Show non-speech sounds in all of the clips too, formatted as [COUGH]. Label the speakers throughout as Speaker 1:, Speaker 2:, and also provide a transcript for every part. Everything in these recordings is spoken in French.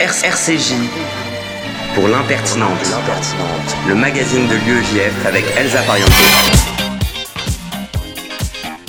Speaker 1: RCJ pour l'impertinente, le magazine de l'UEJF avec Elsa Pariente.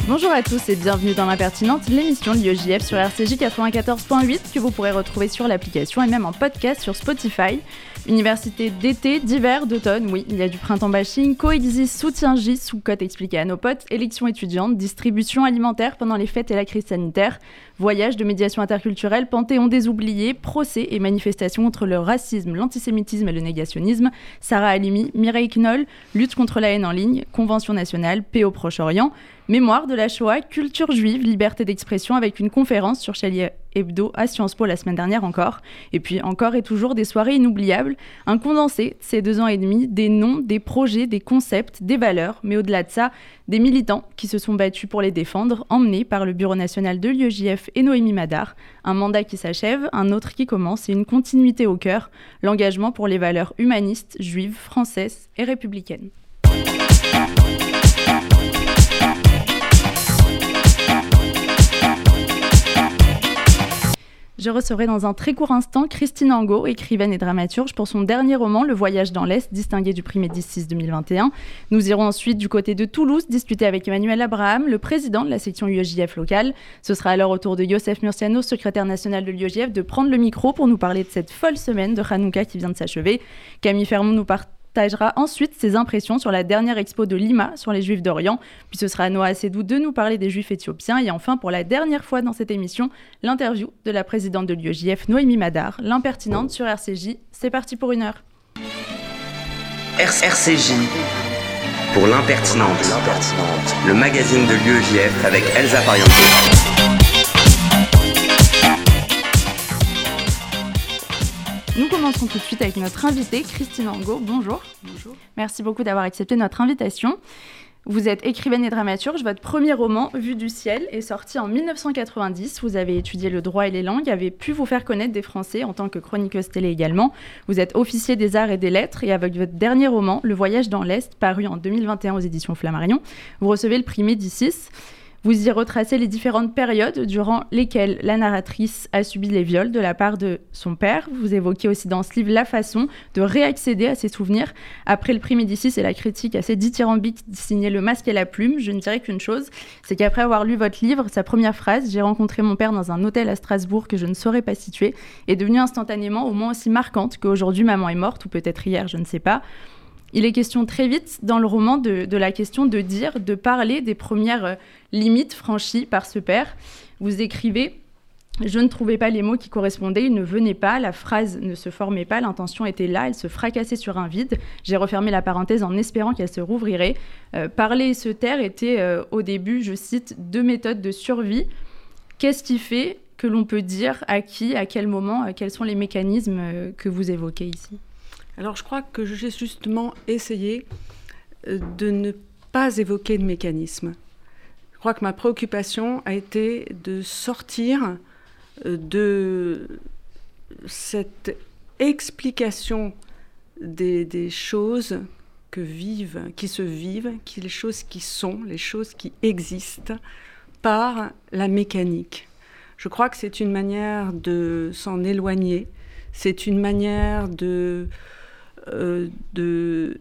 Speaker 2: Bonjour à tous et bienvenue dans l'impertinente, l'émission de l'UEJF sur RCJ 94.8 que vous pourrez retrouver sur l'application et même en podcast sur Spotify. Université d'été, d'hiver, d'automne, oui, il y a du printemps bashing, coexiste, soutien J, sous-cote expliqué à nos potes, élections étudiantes, distribution alimentaire pendant les fêtes et la crise sanitaire, voyage de médiation interculturelle, panthéon des oubliés, procès et manifestations contre le racisme, l'antisémitisme et le négationnisme, Sarah Halimi, Mireille Knoll, lutte contre la haine en ligne, convention nationale, paix au Proche-Orient, Mémoire de la Shoah, culture juive, liberté d'expression avec une conférence sur Charlie Hebdo à Sciences Po la semaine dernière encore. Et puis encore et toujours des soirées inoubliables, un condensé ces deux ans et demi, des noms, des projets, des concepts, des valeurs, mais au-delà de ça, des militants qui se sont battus pour les défendre, emmenés par le Bureau national de l'UEJF et Noémie Madar. Un mandat qui s'achève, un autre qui commence et une continuité au cœur, l'engagement pour les valeurs humanistes, juives, françaises et républicaines. Je recevrai dans un très court instant Christine Angot, écrivaine et dramaturge, pour son dernier roman Le Voyage dans l'Est, distingué du prix Médicis 2021. Nous irons ensuite du côté de Toulouse discuter avec Emmanuel Abraham, le président de la section UEJF locale. Ce sera alors au tour de Youssef Murciano, secrétaire national de l'UEJF, de prendre le micro pour nous parler de cette folle semaine de Hanouka qui vient de s'achever. Camille Fermont nous part partagera ensuite ses impressions sur la dernière expo de Lima sur les Juifs d'Orient. Puis ce sera à Noah Sedou de nous parler des Juifs éthiopiens. Et enfin, pour la dernière fois dans cette émission, l'interview de la présidente de l'UEJF, Noémie Madar, l'impertinente sur RCJ. C'est parti pour une heure.
Speaker 1: RCJ pour l'impertinente, le magazine de l'UEJF avec Elsa Pariente.
Speaker 2: Nous commençons tout de suite avec notre invitée, Christine Angot. Bonjour.
Speaker 3: Bonjour.
Speaker 2: Merci beaucoup d'avoir accepté notre invitation. Vous êtes écrivaine et dramaturge. Votre premier roman, Vue du ciel, est sorti en 1990. Vous avez étudié le droit et les langues, avez pu vous faire connaître des Français en tant que chroniqueuse télé également. Vous êtes officier des arts et des lettres et avec votre dernier roman, Le voyage dans l'Est, paru en 2021 aux éditions Flammarion, vous recevez le prix Médicis. Vous y retracez les différentes périodes durant lesquelles la narratrice a subi les viols de la part de son père. Vous évoquez aussi dans ce livre la façon de réaccéder à ses souvenirs. Après le prix Médicis et la critique assez dithyrambique signée Le masque et la plume, je ne dirais qu'une chose, c'est qu'après avoir lu votre livre, sa première phrase, j'ai rencontré mon père dans un hôtel à Strasbourg que je ne saurais pas situer, est devenue instantanément au moins aussi marquante qu'aujourd'hui maman est morte, ou peut-être hier, je ne sais pas. Il est question très vite dans le roman de, la question de dire, de parler des premières euh, limites franchies par ce père. Vous écrivez je ne trouvais pas les mots qui correspondaient, ils ne venaient pas, la phrase ne se formait pas, l'intention était là, elle se fracassait sur un vide. J'ai refermé la parenthèse en espérant qu'elle se rouvrirait. Euh, parler et se taire étaient euh, au début, je cite, deux méthodes de survie. Qu'est-ce qui fait que l'on peut dire à qui, à quel moment, quels sont les mécanismes que vous évoquez ici?
Speaker 3: Alors je crois que j'ai justement essayé euh, de ne pas évoquer de mécanisme. Je crois que ma préoccupation a été de sortir euh, de cette explication des, choses que vivent, qui se vivent, les choses qui sont, les choses qui existent, par la mécanique. Je crois que c'est une manière de s'en éloigner, c'est une manière de euh, de,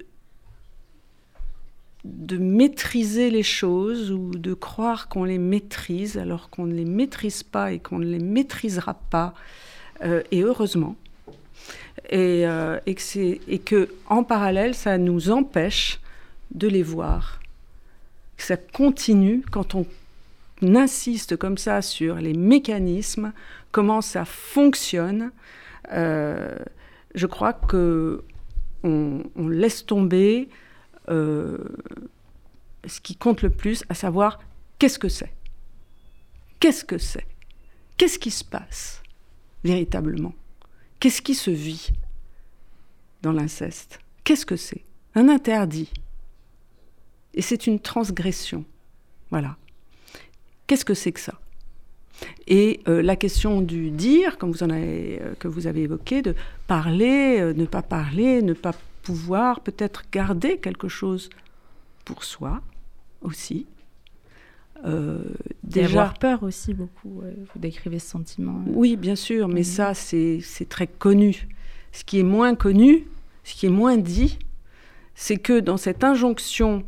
Speaker 3: de maîtriser les choses ou de croire qu'on les maîtrise alors qu'on ne les maîtrise pas et qu'on ne les maîtrisera pas, euh, et heureusement. Et, euh, et, que et que en parallèle, ça nous empêche de les voir. Ça continue quand on insiste comme ça sur les mécanismes, comment ça fonctionne. je crois que on, laisse tomber euh, ce qui compte le plus, à savoir qu'est-ce que c'est? Qu'est-ce que c'est? Qu'est-ce qui se passe véritablement? Qu'est-ce qui se vit dans l'inceste? Qu'est-ce que c'est? Un interdit. Et c'est une transgression. Voilà. Qu'est-ce que c'est que ça? Et euh, la question du dire, comme vous en avez, euh, que vous avez évoqué, de parler, euh, ne pas parler, ne pas pouvoir peut-être garder quelque chose pour soi aussi.
Speaker 2: Déjà avoir peur aussi beaucoup. vous décrivez ce sentiment.
Speaker 3: Oui, bien sûr, mais ça c'est très connu. Ce qui est moins connu, ce qui est moins dit, c'est que dans cette injonction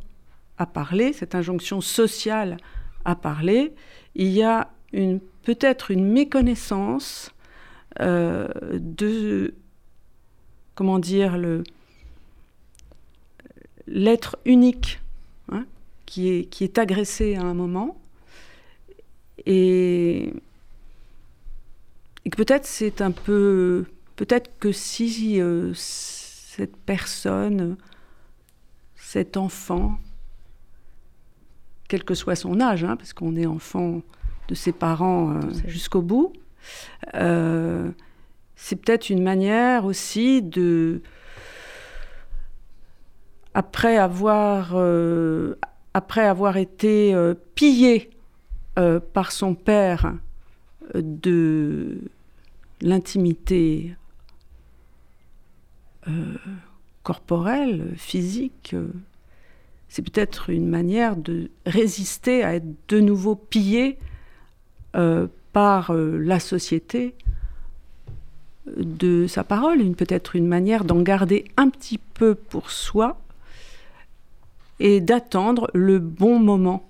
Speaker 3: à parler, cette injonction sociale à parler, il y a peut-être une méconnaissance euh, de, comment dire, le, l'être unique hein, qui, est, qui est agressé à un moment. Et, que peut-être c'est un peu. Peut-être que si euh, cette personne, cet enfant, quel que soit son âge, hein, parce qu'on est enfant de ses parents euh, jusqu'au bout, euh, c'est peut-être une manière aussi de, après avoir, euh, après avoir été pillé par son père de l'intimité corporelle, physique, c'est peut-être une manière de résister à être de nouveau pillé euh, par euh, la société de sa parole, peut-être une manière d'en garder un petit peu pour soi et d'attendre le bon moment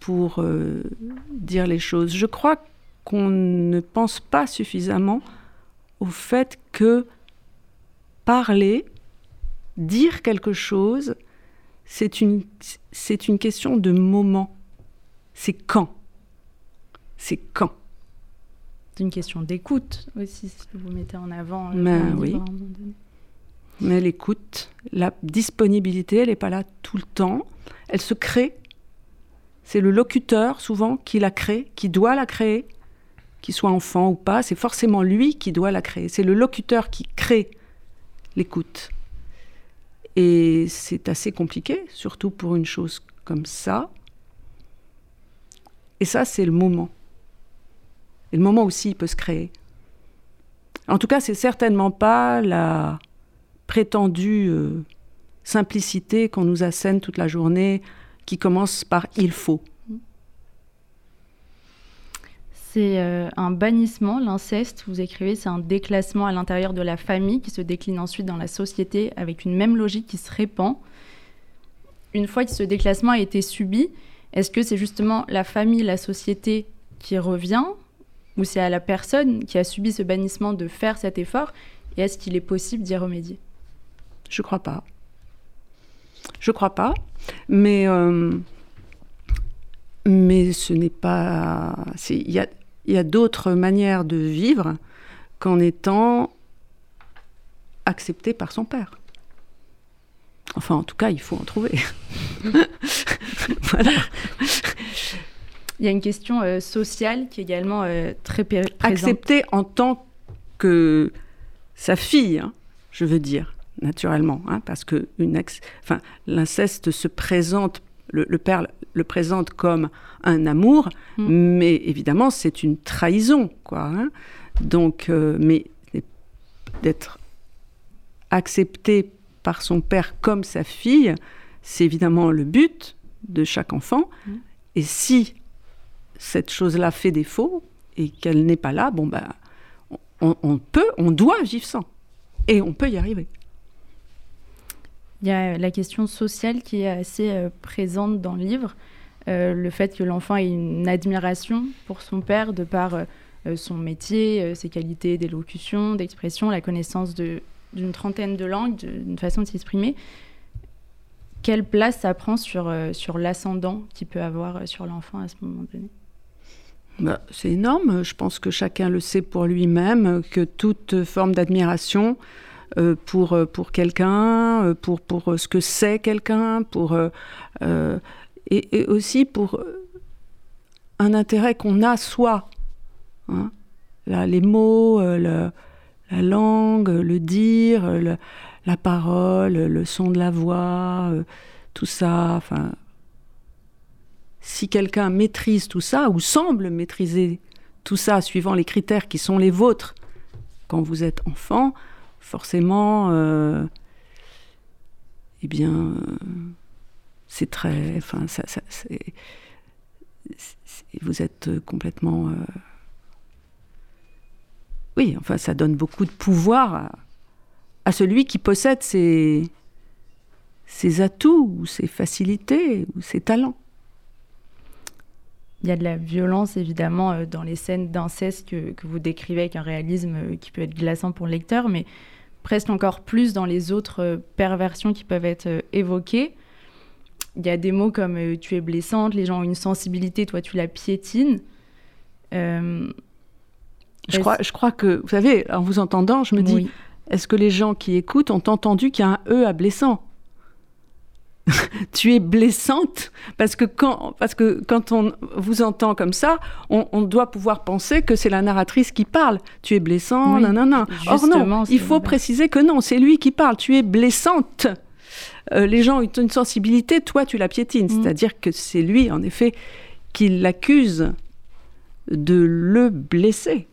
Speaker 3: pour euh, dire les choses. Je crois qu'on ne pense pas suffisamment au fait que parler, dire quelque chose, c'est une question de moment. C'est quand? C'est quand?
Speaker 2: C'est une question d'écoute aussi, si vous mettez en avant.
Speaker 3: Mais oui. Mais l'écoute, la disponibilité, elle n'est pas là tout le temps. Elle se crée. C'est le locuteur, souvent, qui la crée, qui doit la créer, qu'il soit enfant ou pas. C'est forcément lui qui doit la créer. C'est le locuteur qui crée l'écoute. Et c'est assez compliqué, surtout pour une chose comme ça. Et ça, c'est le moment. Et le moment aussi, il peut se créer. En tout cas, c'est certainement pas la prétendue euh, simplicité qu'on nous assène toute la journée, qui commence par il faut.
Speaker 2: C'est euh, un bannissement, l'inceste, vous écrivez, c'est un déclassement à l'intérieur de la famille qui se décline ensuite dans la société avec une même logique qui se répand. Une fois que ce déclassement a été subi, est-ce que c'est justement la famille, la société qui revient ou c'est à la personne qui a subi ce bannissement de faire cet effort Et est-ce qu'il est possible d'y remédier?
Speaker 3: Je crois pas. Je crois pas. Mais, euh, ce n'est pas. Il y a, y a d'autres manières de vivre qu'en étant accepté par son père. Enfin, en tout cas, il faut en trouver. [LAUGHS]
Speaker 2: voilà. Il y a une question euh, sociale qui est également euh, très présente.
Speaker 3: Accepté en tant que sa fille, hein, je veux dire, naturellement, hein, parce que une enfin, l'inceste se présente, le, père le présente comme un amour, mm. mais évidemment, c'est une trahison, quoi. Hein. Donc, euh, mais d'être accepté par son père comme sa fille, c'est évidemment le but de chaque enfant. Mm. Et si cette chose-là fait défaut et qu'elle n'est pas là, bon ben, on, peut, on doit vivre sans, et on peut y arriver.
Speaker 2: Il y a la question sociale qui est assez euh, présente dans le livre, euh, le fait que l'enfant ait une admiration pour son père de par euh, son métier, ses qualités d'élocution, d'expression, la connaissance de, d'une trentaine de langues, d'une façon de s'exprimer, quelle place ça prend sur, euh, sur l'ascendant qu'il peut avoir euh, sur l'enfant à ce moment donné?
Speaker 3: Bah, C'est énorme. Je pense que chacun le sait pour lui-même, que toute forme d'admiration euh, pour, pour quelqu'un, pour, pour ce que c'est quelqu'un, pour, et, aussi pour un intérêt qu'on a soi. Hein. Là, les mots, le, la langue, le dire, la parole, le son de la voix, euh, tout ça. Si quelqu'un maîtrise tout ça ou semble maîtriser tout ça suivant les critères qui sont les vôtres quand vous êtes enfant, forcément, euh, eh bien, c'est très. Enfin, ça, vous êtes complètement. Oui, enfin, ça donne beaucoup de pouvoir à, celui qui possède ses, atouts, ou ses facilités, ses talents.
Speaker 2: Il y a de la violence, évidemment, euh, dans les scènes d'inceste que, que, vous décrivez avec un réalisme euh, qui peut être glaçant pour le lecteur, mais presque encore plus dans les autres euh, perversions qui peuvent être évoquées. Il y a des mots comme tu es blessante, les gens ont une sensibilité, toi tu la piétines.
Speaker 3: Je, crois, je crois que, vous savez, en vous entendant, je me dis, est-ce que les gens qui écoutent ont entendu qu'il y a un E à blessant? Tu es blessante? Parce que quand, parce que quand on vous entend comme ça, on, doit pouvoir penser que c'est la narratrice qui parle. Tu es blessante, non, non, non. Or non, il faut préciser que non, c'est lui qui parle. Tu es blessante. Euh, les gens ont une sensibilité, toi tu la piétines. Mm. C'est-à-dire que c'est lui, en effet, qui l'accuse de le blesser.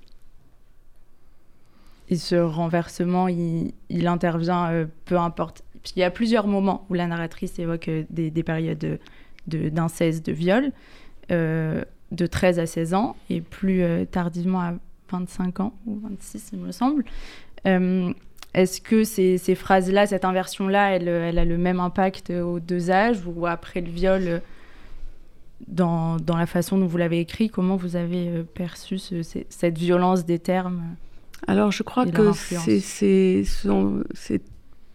Speaker 2: Et ce renversement, il, intervient euh, peu importe il y a plusieurs moments où la narratrice évoque euh, des, périodes d'inceste, de, de, viol, euh, de 13 à 16 ans, et plus euh, tardivement à 25 ans, ou 26 il me semble. Est-ce que ces, phrases-là, cette inversion-là, elle, elle, a le même impact aux deux âges, ou après le viol, dans, dans la façon dont vous l'avez écrit, comment vous avez perçu cette violence des termes?
Speaker 3: Alors, je crois que c'est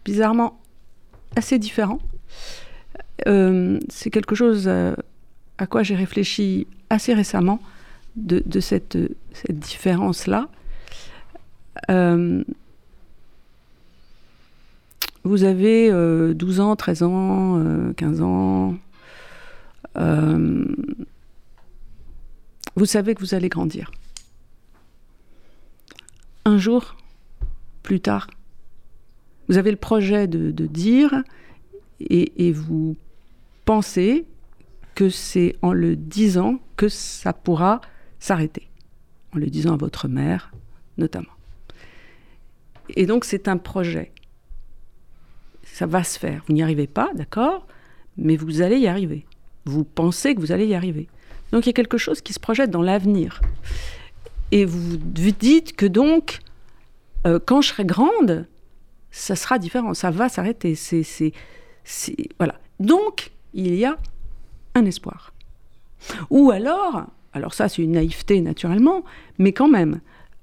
Speaker 3: bizarrement assez différent. Euh, c'est quelque chose euh, à, quoi j'ai réfléchi assez récemment, de, cette, cette différence-là. Euh, vous avez 12 ans, 13 ans, 15 ans. vous savez que vous allez grandir. Un jour, plus tard, vous avez le projet de, dire et, vous pensez que c'est en le disant que ça pourra s'arrêter. En le disant à votre mère, notamment. Et donc c'est un projet. Ça va se faire. Vous n'y arrivez pas, d'accord Mais vous allez y arriver. Vous pensez que vous allez y arriver. Donc il y a quelque chose qui se projette dans l'avenir. Et vous dites que donc, euh, quand je serai grande, ça sera différent, ça va s'arrêter. C'est, voilà. Donc, il y a un espoir. Ou alors, alors ça c'est une naïveté naturellement, mais quand même,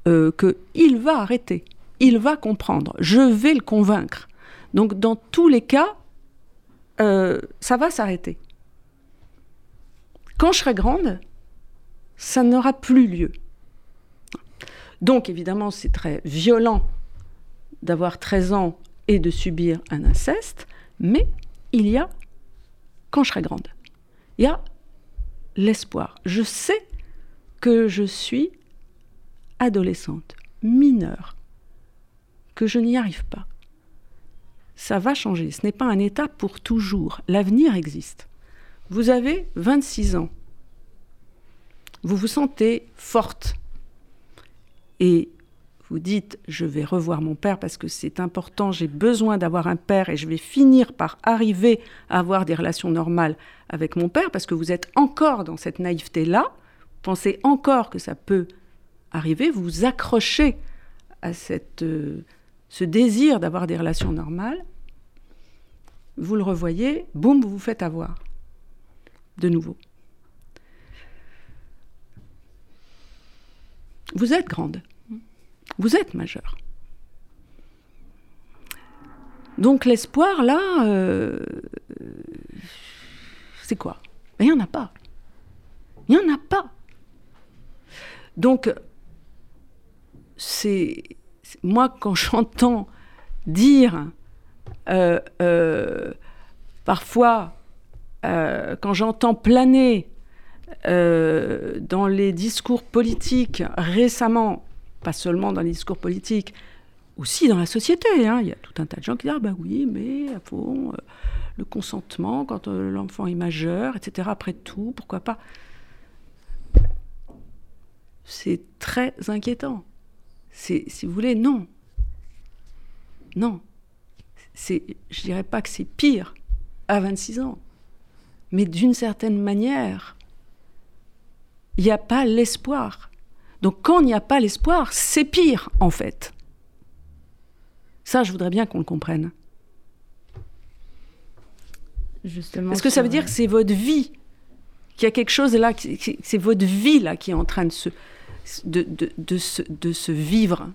Speaker 3: euh, qu'il va arrêter, il va comprendre, je vais le convaincre. Donc dans tous les cas, euh, ça va s'arrêter. Quand je serai grande, ça n'aura plus lieu. Donc évidemment, c'est très violent d'avoir 13 ans et de subir un inceste, mais il y a, quand je serai grande, il y a l'espoir. Je sais que je suis adolescente, mineure, que je n'y arrive pas. Ça va changer, ce n'est pas un état pour toujours, l'avenir existe. Vous avez 26 ans, vous vous sentez forte et vous dites je vais revoir mon père parce que c'est important, j'ai besoin d'avoir un père et je vais finir par arriver à avoir des relations normales avec mon père parce que vous êtes encore dans cette naïveté-là, pensez encore que ça peut arriver, vous vous accrochez à cette, euh, ce désir d'avoir des relations normales, vous le revoyez, boum, vous vous faites avoir de nouveau. Vous êtes grande. Vous êtes majeur. Donc l'espoir, là, euh, c'est quoi? Il n'y en a pas. Il n'y en a pas. Donc, c'est moi quand j'entends dire euh, euh, parfois quand j'entends planer dans les discours politiques récemment pas seulement dans les discours politiques, aussi dans la société. Hein. Il y a tout un tas de gens qui disent ah bah oui, mais faut euh, le consentement quand euh, l'enfant est majeur, etc. Après tout, pourquoi pas? C'est très inquiétant. C'est, si vous voulez, non, non. C'est, je dirais pas que c'est pire à 26 ans. Mais d'une certaine manière, il n'y a pas l'espoir. Donc quand il n'y a pas l'espoir, c'est pire en fait. Ça, je voudrais bien qu'on le comprenne.
Speaker 2: Justement.
Speaker 3: Est-ce que ça veut dire que c'est votre vie qu'il y a quelque chose là, c'est votre vie là qui est en train de se, de, de, de se, de se vivre.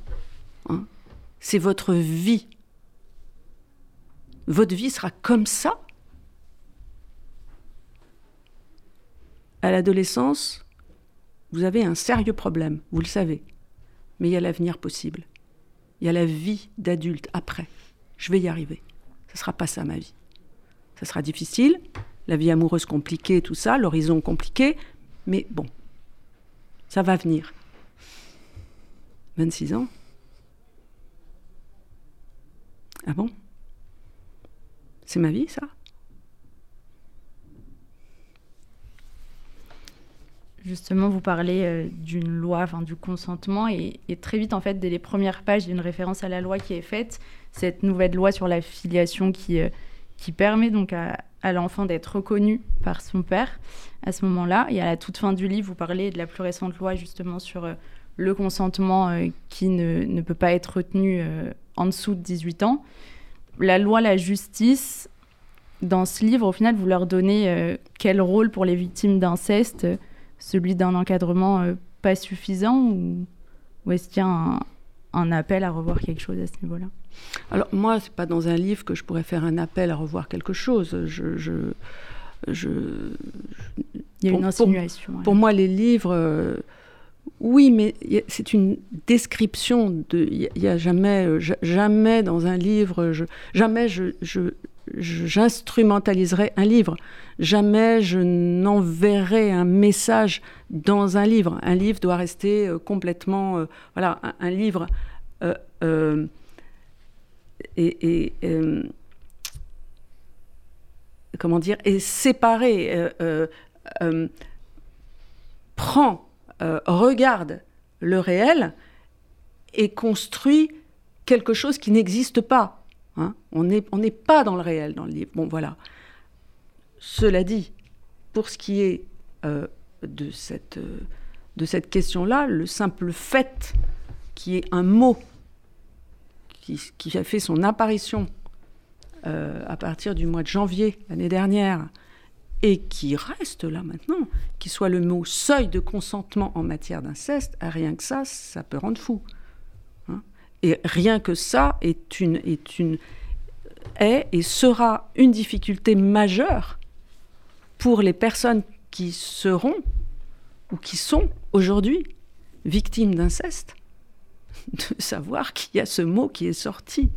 Speaker 3: hein. c'est votre vie. Votre vie sera comme ça. À l'adolescence, vous avez un sérieux problème, vous le savez. Mais il y a l'avenir possible. Il y a la vie d'adulte après. Je vais y arriver. Ce ne sera pas ça ma vie. Ça sera difficile, la vie amoureuse compliquée, tout ça, l'horizon compliqué, mais bon, ça va venir. 26 ans Ah bon? C'est ma vie, ça?
Speaker 2: Justement, vous parlez euh, d'une loi, enfin du consentement, et, très vite, en fait, dès les premières pages, il y a une référence à la loi qui est faite, cette nouvelle loi sur la filiation qui, euh, qui permet donc à, l'enfant d'être reconnu par son père à ce moment-là. Et à la toute fin du livre, vous parlez de la plus récente loi justement sur euh, le consentement qui ne, ne peut pas être retenu en dessous de 18 ans. La loi, la justice, dans ce livre, au final, vous leur donnez quel rôle pour les victimes d'inceste celui d'un encadrement euh, pas suffisant ou, ou est-ce qu'il y a un, un appel à revoir quelque chose à ce niveau-là?
Speaker 3: Alors moi, c'est pas dans un livre que je pourrais faire un appel à revoir quelque chose. Je, je, je,
Speaker 2: Il y a
Speaker 3: Pour-
Speaker 2: une
Speaker 3: pour-
Speaker 2: insinuation. ouais.
Speaker 3: Pour moi, les livres, euh, oui, mais c'est une description de. Il n'y a, jamais, euh, ja- jamais dans un livre, je, jamais je- j'instrumentaliserai un livre. Jamais je n'enverrai un message dans un livre. Un livre doit rester euh, complètement. euh, voilà, un, livre. euh, et. et, comment dire, est séparé, prend, regarde le réel et construit quelque chose qui n'existe pas. Hein. On n'est pas dans le réel dans le livre. Bon, voilà. Cela dit, pour ce qui est euh, de cette, euh, de cette question-là, le simple fait qui est un mot qui, a fait son apparition euh, à partir du mois de janvier l'année dernière et qui reste là maintenant, qui soit le mot seuil de consentement en matière d'inceste, rien que ça, ça peut rendre fou. Et rien que ça est une, est une est et sera une difficulté majeure pour les personnes qui seront ou qui sont aujourd'hui victimes d'inceste, [LAUGHS] de savoir qu'il y a ce mot qui est sorti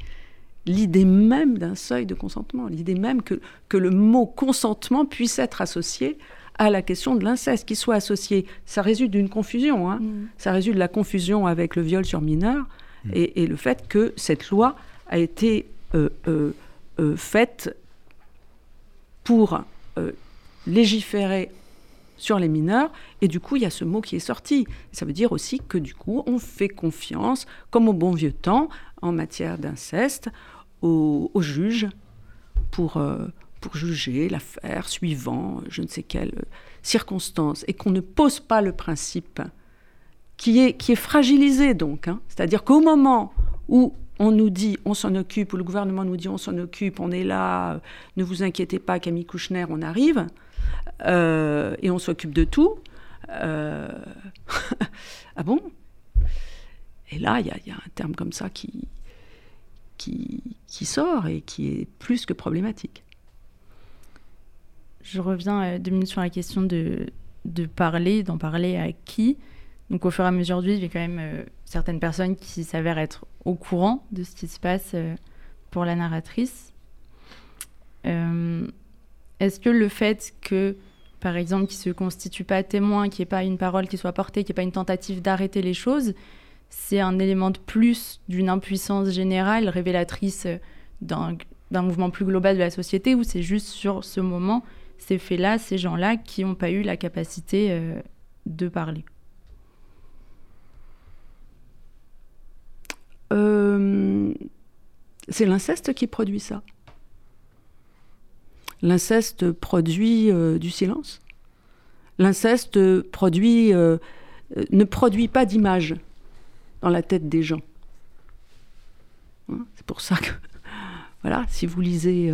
Speaker 3: l'idée même d'un seuil de consentement, l'idée même que, que le mot consentement puisse être associé à la question de l'inceste, qu'il soit associé. Ça résulte d'une confusion, hein.
Speaker 2: Mm.
Speaker 3: ça résulte de la confusion avec le viol sur mineur et, et le fait que cette loi a été euh, euh, euh, faite pour légiférer sur les mineurs, et du coup, il y a ce mot qui est sorti. Ça veut dire aussi que du coup, on fait confiance, comme au bon vieux temps, en matière d'inceste, aux, juges pour, pour juger l'affaire suivant je ne sais quelle circonstance, et qu'on ne pose pas le principe qui est, qui est fragilisé donc. hein. C'est-à-dire qu'au moment où on nous dit on s'en occupe, ou le gouvernement nous dit on s'en occupe, on est là, euh, ne vous inquiétez pas, Camille Kouchner, on arrive, euh, et on s'occupe de tout. euh, [LAUGHS] ah bon? Et là, il y, y a un terme comme ça qui, qui, qui sort et qui est plus que problématique.
Speaker 2: Je reviens deux minutes sur la question de, de parler, d'en parler à qui? Donc au fur et à mesure du livre, il y a quand même euh, certaines personnes qui s'avèrent être au courant de ce qui se passe euh, pour la narratrice. Euh, Est-ce que le fait que, par exemple, qu'il ne se constitue pas témoin, qu'il n'y ait pas une parole qui soit portée, qu'il n'y ait pas une tentative d'arrêter les choses, c'est un élément de plus d'une impuissance générale révélatrice d'un mouvement plus global de la société ou c'est juste sur ce moment ces faits-là, ces gens-là qui n'ont pas eu la capacité de parler?
Speaker 3: Euh, c'est l'inceste qui produit ça. L'inceste produit euh, du silence. L'inceste produit, euh, ne produit pas d'image dans la tête des gens. Hein, c'est pour ça que, [LAUGHS] voilà, si vous lisez,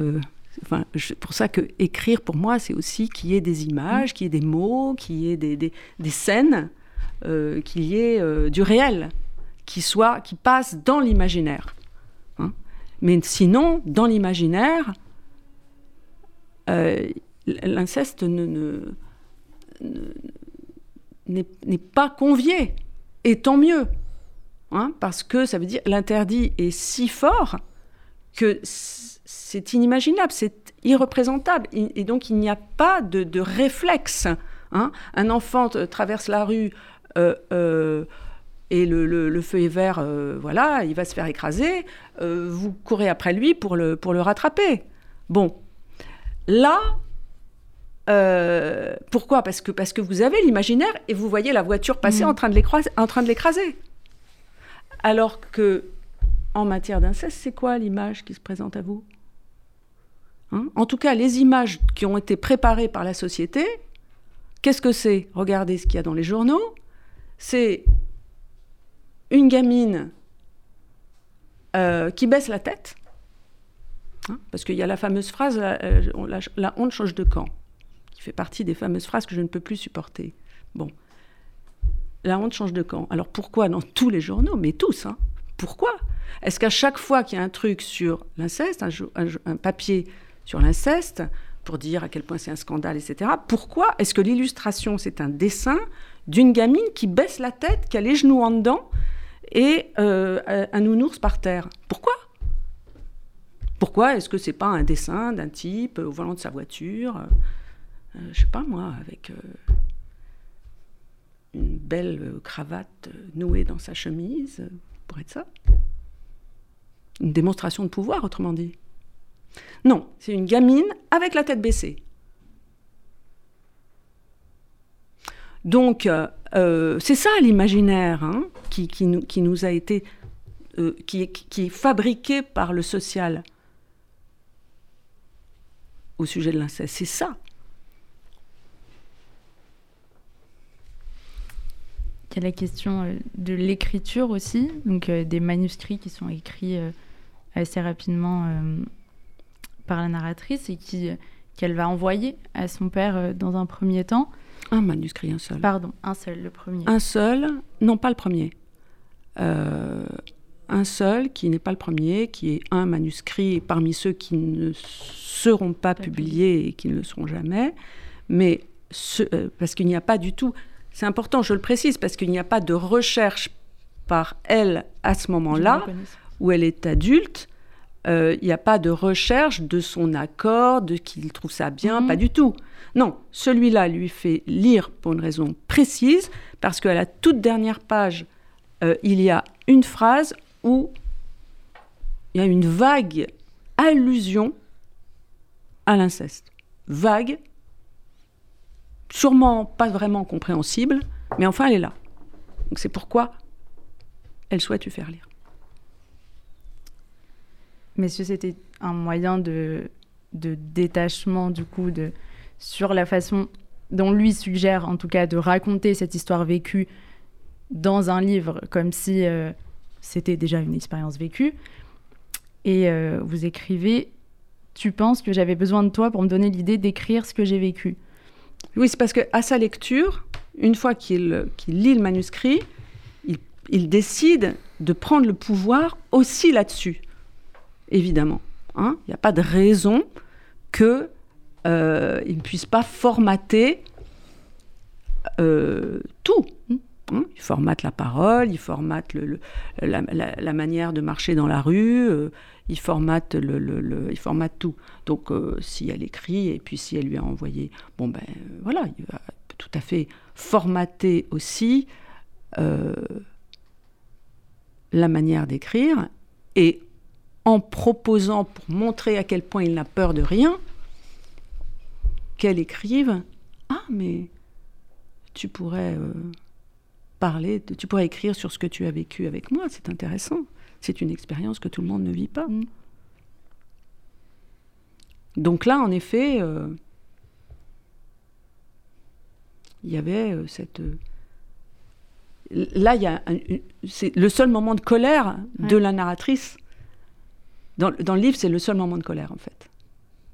Speaker 3: enfin, c'est pour ça que écrire pour moi, c'est aussi qu'il y ait des images, qu'il y ait des mots, qu'il y ait des, des, des scènes, qu'il y ait du réel, qui soit, qui passe dans l'imaginaire. Hein. Mais sinon, dans l'imaginaire, euh, l'inceste ne, n'est pas convié. Et tant mieux. Hein, parce que ça veut dire l'interdit est si fort que c'est inimaginable, c'est irreprésentable. Et donc il n'y a pas de, réflexe. Hein. Un enfant traverse la rue euh, euh, et le, feu est vert, voilà, il va se faire écraser. vous courez après lui pour le, pour le rattraper. Bon, Là, euh, pourquoi? Parce que, parce que vous avez l'imaginaire et vous voyez la voiture passer mm. en train de l'écraser. Alors que, en matière d'inceste, c'est quoi l'image qui se présente à vous? Hein? En tout cas, les images qui ont été préparées par la société, qu'est-ce que c'est? Regardez ce qu'il y a dans les journaux. C'est une gamine euh, qui baisse la tête Hein, parce qu'il y a la fameuse phrase euh, la, honte change de camp, qui fait partie des fameuses phrases que je ne peux plus supporter. Bon. La honte change de camp. Alors pourquoi dans [LAUGHS] tous les journaux Mais tous, hein Pourquoi? Est-ce qu'à chaque fois qu'il y a un truc sur l'inceste, un, papier sur l'inceste, pour dire à quel point c'est un scandale, etc., pourquoi est-ce que l'illustration, c'est un dessin d'une gamine qui baisse la tête, qui a les genoux en dedans, et euh, un nounours par terre. Pourquoi? Pourquoi? Est-ce que c'est pas un dessin d'un type au volant de sa voiture, euh, euh, je sais pas moi, avec euh, une belle cravate nouée dans sa chemise, pour être ça? Une démonstration de pouvoir, autrement dit? Non, c'est une gamine avec la tête baissée. Donc, c'est ça l'imaginaire hein, qui, nous, a été, qui, qui est fabriqué par le social au sujet de l'inceste. C'est ça.
Speaker 2: Il y a la question euh, de l'écriture aussi, donc euh, des manuscrits qui sont écrits euh, assez rapidement par la narratrice et qu'elle va envoyer à son père dans un premier temps.
Speaker 3: Un manuscrit, un seul.
Speaker 2: Pardon, un seul, le premier.
Speaker 3: Un seul, non pas le premier un seul qui n'est pas le premier, qui est un manuscrit parmi ceux qui ne seront pas publiés et qui ne le seront jamais, mais euh, parce qu'il n'y a pas du tout, c'est important, je le précise, parce qu'il n'y a pas de recherche par elle à ce moment-là, où elle est adulte, euh, il n'y a pas de recherche de son accord, de qu'il trouve ça bien, mhm. pas du tout. Non, celui-là lui fait lire pour une raison précise, parce qu'à la toute dernière page, euh, il y a une phrase où il y a une vague allusion à l'inceste. Vague, sûrement pas vraiment compréhensible, mais enfin elle est là. Donc c'est pourquoi elle souhaite lui faire lire.
Speaker 2: Mais ce c'était un moyen de, de détachement du coup de, sur la façon dont lui suggère en tout cas de raconter cette histoire vécue dans un livre comme si euh, c'était déjà une expérience vécue? Et euh, vous écrivez Tu penses que j'avais besoin de toi pour me donner l'idée d'écrire ce que j'ai vécu?
Speaker 3: Oui, c'est parce qu'à sa lecture, une fois qu'il lit le manuscrit, il, décide de prendre le pouvoir aussi là-dessus, évidemment. Hein. Il n'y a pas de raison qu'il euh, ne puisse pas formater euh, tout. Hein, il formate la parole, il formate la, manière de marcher dans la rue, euh, il, formate le, il formate tout. Donc euh, si elle écrit et puis si elle lui a envoyé, bon ben voilà, il va tout à fait formater aussi euh, la manière d'écrire et en proposant, pour montrer à quel point il n'a peur de rien, qu'elle écrive Ah, mais tu pourrais parler, tu pourrais écrire sur ce que tu as vécu avec moi, c'est intéressant. C'est une expérience que tout le monde ne vit pas. Mm. Donc là, en effet, euh, il y avait euh, cette... Euh, là, il y a c'est le seul moment de colère de la narratrice. Dans, dans, le livre, c'est le seul moment de colère, en fait.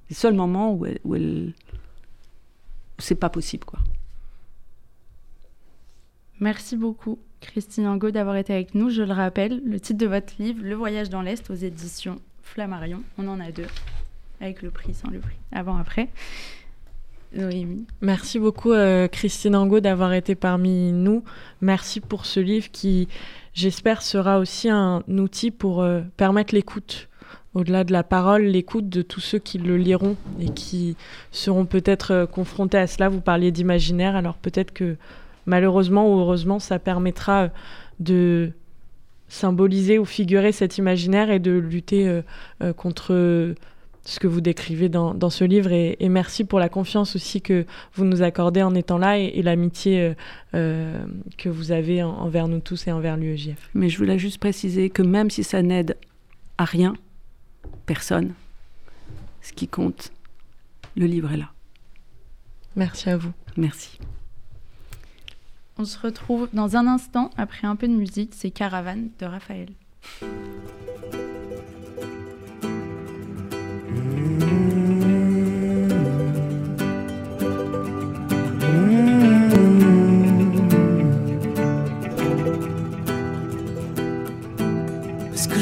Speaker 3: Le seul moment où elle... Où elle c'est pas possible, quoi.
Speaker 2: Merci beaucoup, Christine Angot, d'avoir été avec nous. Je le rappelle, le titre de votre livre, Le voyage dans l'Est, aux éditions Flammarion. On en a deux, avec le prix, sans le prix, avant-après.
Speaker 4: Oui. Merci beaucoup, euh, Christine Angot, d'avoir été parmi nous. Merci pour ce livre qui, j'espère, sera aussi un outil pour euh, permettre l'écoute. Au-delà de la parole, l'écoute de tous ceux qui le liront et qui seront peut-être euh, confrontés à cela. Vous parliez d'imaginaire, alors peut-être que malheureusement ou heureusement, ça permettra euh, de symboliser ou figurer cet imaginaire et de lutter euh, contre ce que vous décrivez dans, ce livre. Et, merci pour la confiance aussi que vous nous accordez en étant là et, l'amitié que vous avez envers nous tous et envers l'UEJF.
Speaker 3: Mais je voulais juste préciser que même si ça n'aide à rien, personne, ce qui compte, le livre est là.
Speaker 4: Merci à vous.
Speaker 3: Merci.
Speaker 2: On se retrouve dans un instant après un peu de musique, c'est Caravane de Raphaël.
Speaker 5: Est-ce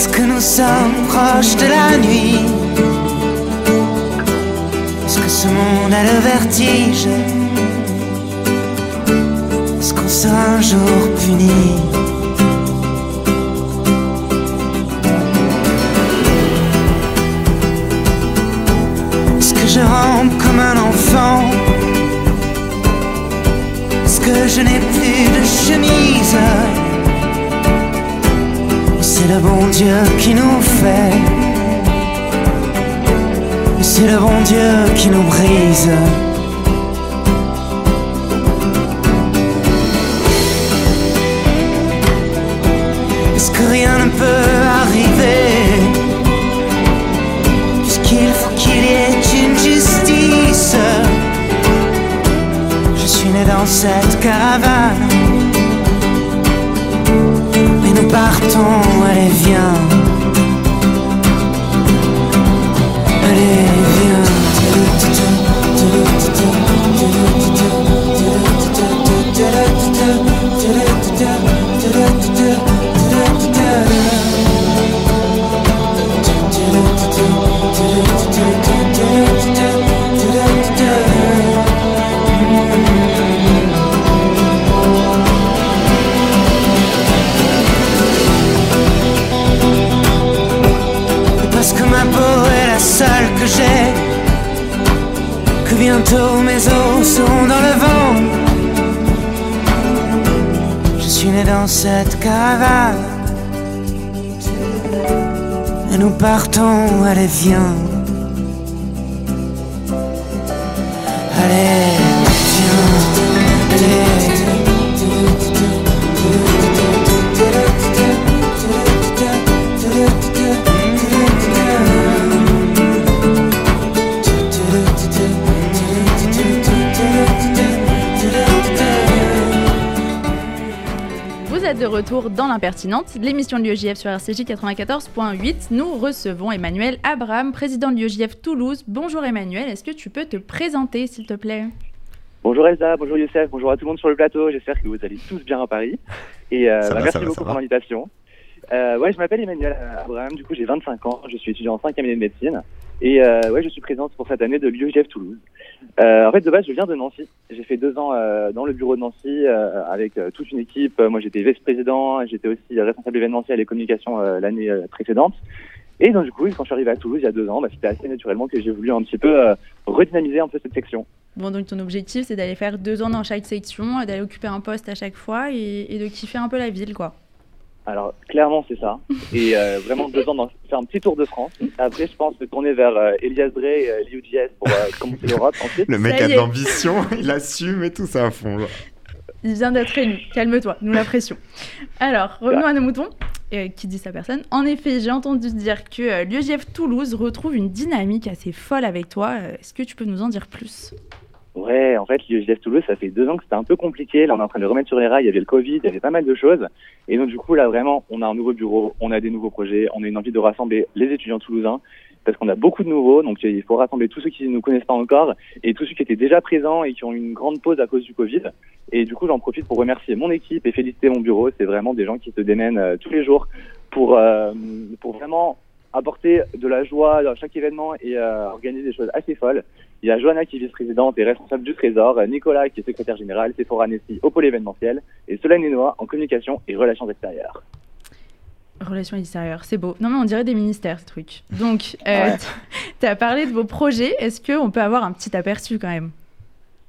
Speaker 5: Est-ce que nous sommes proches de la nuit. Est-ce que ce monde a le vertige. Sera un jour puni. Est-ce que je rentre comme un enfant. Est-ce que je n'ai plus de chemise le bon Dieu qui nous fait. C'est le bon Dieu qui nous brise. rien ne peut arriver? Puisqu'il faut qu'il y ait une justice. Je suis né dans cette caravane. Partons, allez viens. Allez viens.
Speaker 2: Retour dans l'impertinente, l'émission de l'UEJF sur RCJ 94.8. Nous recevons Emmanuel Abraham, président de l'UEJF Toulouse. Bonjour Emmanuel, est-ce que tu peux te présenter s'il te plaît?
Speaker 6: Bonjour Elsa, bonjour Youssef, bonjour à tout le monde sur le plateau. J'espère que vous allez tous bien à Paris. Et euh, bah, merci beaucoup pour l'invitation. Euh, ouais, je m'appelle Emmanuel Abraham, du coup j'ai 25 ans, je suis étudiant en 5 année de médecine. Et euh, ouais, je suis présente pour cette année de l'UEJF Toulouse. Euh, en fait, de base, je viens de Nancy. J'ai fait deux ans euh, dans le bureau de Nancy euh, avec euh, toute une équipe. Moi, j'étais vice-président, j'étais aussi responsable événementiel et communication l'année précédente. Et donc du coup, quand je suis arrivé à Toulouse il y a deux ans, bah, c'était assez naturellement que j'ai voulu un petit peu redynamiser un peu cette section.
Speaker 2: Bon, donc ton objectif, c'est d'aller faire deux ans dans chaque section, d'aller occuper un poste à chaque fois et de kiffer un peu la ville, quoi.
Speaker 6: Alors, clairement, c'est ça. Et euh, vraiment, deux ans, dans, faire un petit tour de France. Après, je pense de tourner vers euh, Elias Drey et euh, Liu.js pour euh, commencer l'Europe ensuite.
Speaker 7: Le mec a de l'ambition, il assume et tout ça à fond. là.
Speaker 2: Il vient d'être élu. Calme-toi, nous la pression. Alors, revenons à nos moutons. euh, qui dit sa personne. En effet, j'ai entendu dire que euh, l'UEJF Toulouse retrouve une dynamique assez folle avec toi. Euh, Est-ce que tu peux nous en dire plus?
Speaker 6: Ouais, en fait, Toulouse, ça fait deux ans que c'était un peu compliqué. Là, on est en train de remettre sur les rails. Il y avait le Covid, il y avait pas mal de choses. Et donc, du coup, là, vraiment, on a un nouveau bureau, on a des nouveaux projets, on a une envie de rassembler les étudiants toulousains parce qu'on a beaucoup de nouveaux. Donc, il faut rassembler tous ceux qui ne nous connaissent pas encore et tous ceux qui étaient déjà présents et qui ont une grande pause à cause du Covid. Et du coup, j'en profite pour remercier mon équipe et féliciter mon bureau. C'est vraiment des gens qui se démènent euh, tous les jours pour, euh, pour vraiment apporter de la joie dans chaque événement et euh, organiser des choses assez folles. Il y a Johanna qui est vice-présidente et responsable du Trésor, Nicolas qui est secrétaire général, Sephora Nessi au pôle événementiel et Solène Hénois en communication et relations extérieures.
Speaker 2: Relations extérieures, c'est beau. Non, mais on dirait des ministères, ce truc. Donc, euh,
Speaker 6: Ouais. [LAUGHS]
Speaker 2: tu as parlé de vos projets. Est-ce qu'on peut avoir un petit aperçu quand même?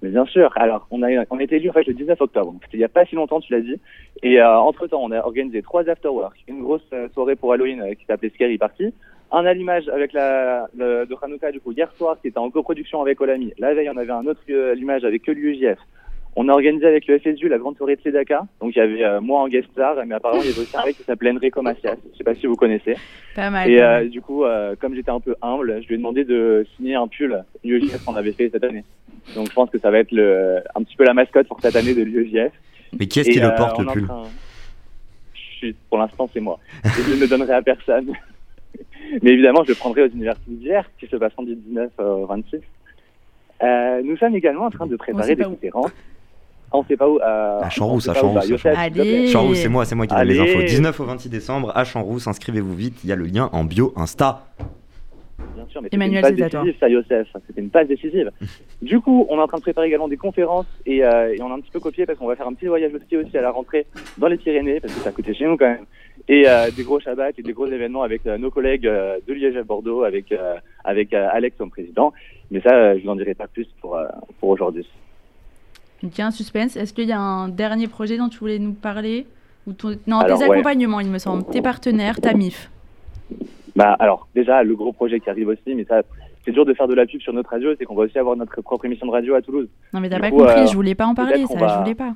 Speaker 6: Mais bien sûr. Alors, on a, on a été élu en fait le 19 octobre. C'était il n'y a pas si longtemps, tu l'as dit. Et euh, entre temps, on a organisé trois afterworks, une grosse euh, soirée pour Halloween euh, qui s'appelait Scary Party, un allumage avec la le, de Hanouka du coup hier soir qui était en coproduction avec Olami. La veille, on avait un autre euh, allumage avec que l'UEJF. On a organisé avec le FSU la grande soirée de Sedaka. Donc il y avait euh, moi en guest star, mais apparemment il y avait aussi un mec qui s'appelait Enrico Macias. Je sais pas si vous connaissez.
Speaker 2: Pas mal.
Speaker 6: Et euh, du coup, euh, comme j'étais un peu humble, je lui ai demandé de signer un pull UEJF qu'on avait fait cette année. Donc je pense que ça va être le, un petit peu la mascotte pour cette année de l'UEJF.
Speaker 7: Mais qui est-ce qui le
Speaker 6: euh,
Speaker 7: porte le pull?
Speaker 6: train- Je suis, Pour l'instant, c'est moi. Et je ne le donnerai à personne. Mais évidemment, je le prendrai aux universités d'hier, qui se passeront du 19 au 26. Euh, nous sommes également en train de préparer des conférences. Ah, on sait pas où. euh,
Speaker 7: À Champs-Rousse,
Speaker 6: on
Speaker 7: à.
Speaker 2: Allez.
Speaker 7: Champs-Rousse, c'est moi, c'est moi qui donne les infos. 19 au 26 décembre à Champs-Rousse, inscrivez-vous vite, il y a le lien en bio Insta.
Speaker 6: Bien sûr, mais
Speaker 2: Emmanuel,
Speaker 6: c'était une
Speaker 2: à
Speaker 6: passe décisive, ça, Youssef. C'était une passe décisive. du coup, on est en train de préparer également des conférences et, euh, et on a un petit peu copié parce qu'on va faire un petit voyage aussi, aussi à la rentrée dans les Pyrénées parce que ça coûtait chez nous quand même. Et euh, des gros shabbats et des gros événements avec euh, nos collègues euh, de Liège à Bordeaux, avec, euh, avec euh, Alex comme président. Mais ça, euh, je vous en dirai pas plus pour, euh, pour aujourd'hui.
Speaker 2: Donc, il y a un suspense. Est-ce qu'il y a un dernier projet dont tu voulais nous parler? Ou ton- Non,
Speaker 6: Alors,
Speaker 2: tes
Speaker 6: ouais.
Speaker 2: accompagnements, il me semble. Tes partenaires, ta MIF.
Speaker 6: Bah alors déjà le gros projet qui arrive aussi, mais ça c'est dur de faire de la pub sur notre radio, c'est qu'on va aussi avoir notre propre émission de radio à Toulouse.
Speaker 2: Non, mais t'as pas
Speaker 6: coup,
Speaker 2: compris,
Speaker 6: euh,
Speaker 2: je voulais pas en parler, ça,
Speaker 6: va-
Speaker 2: je voulais pas.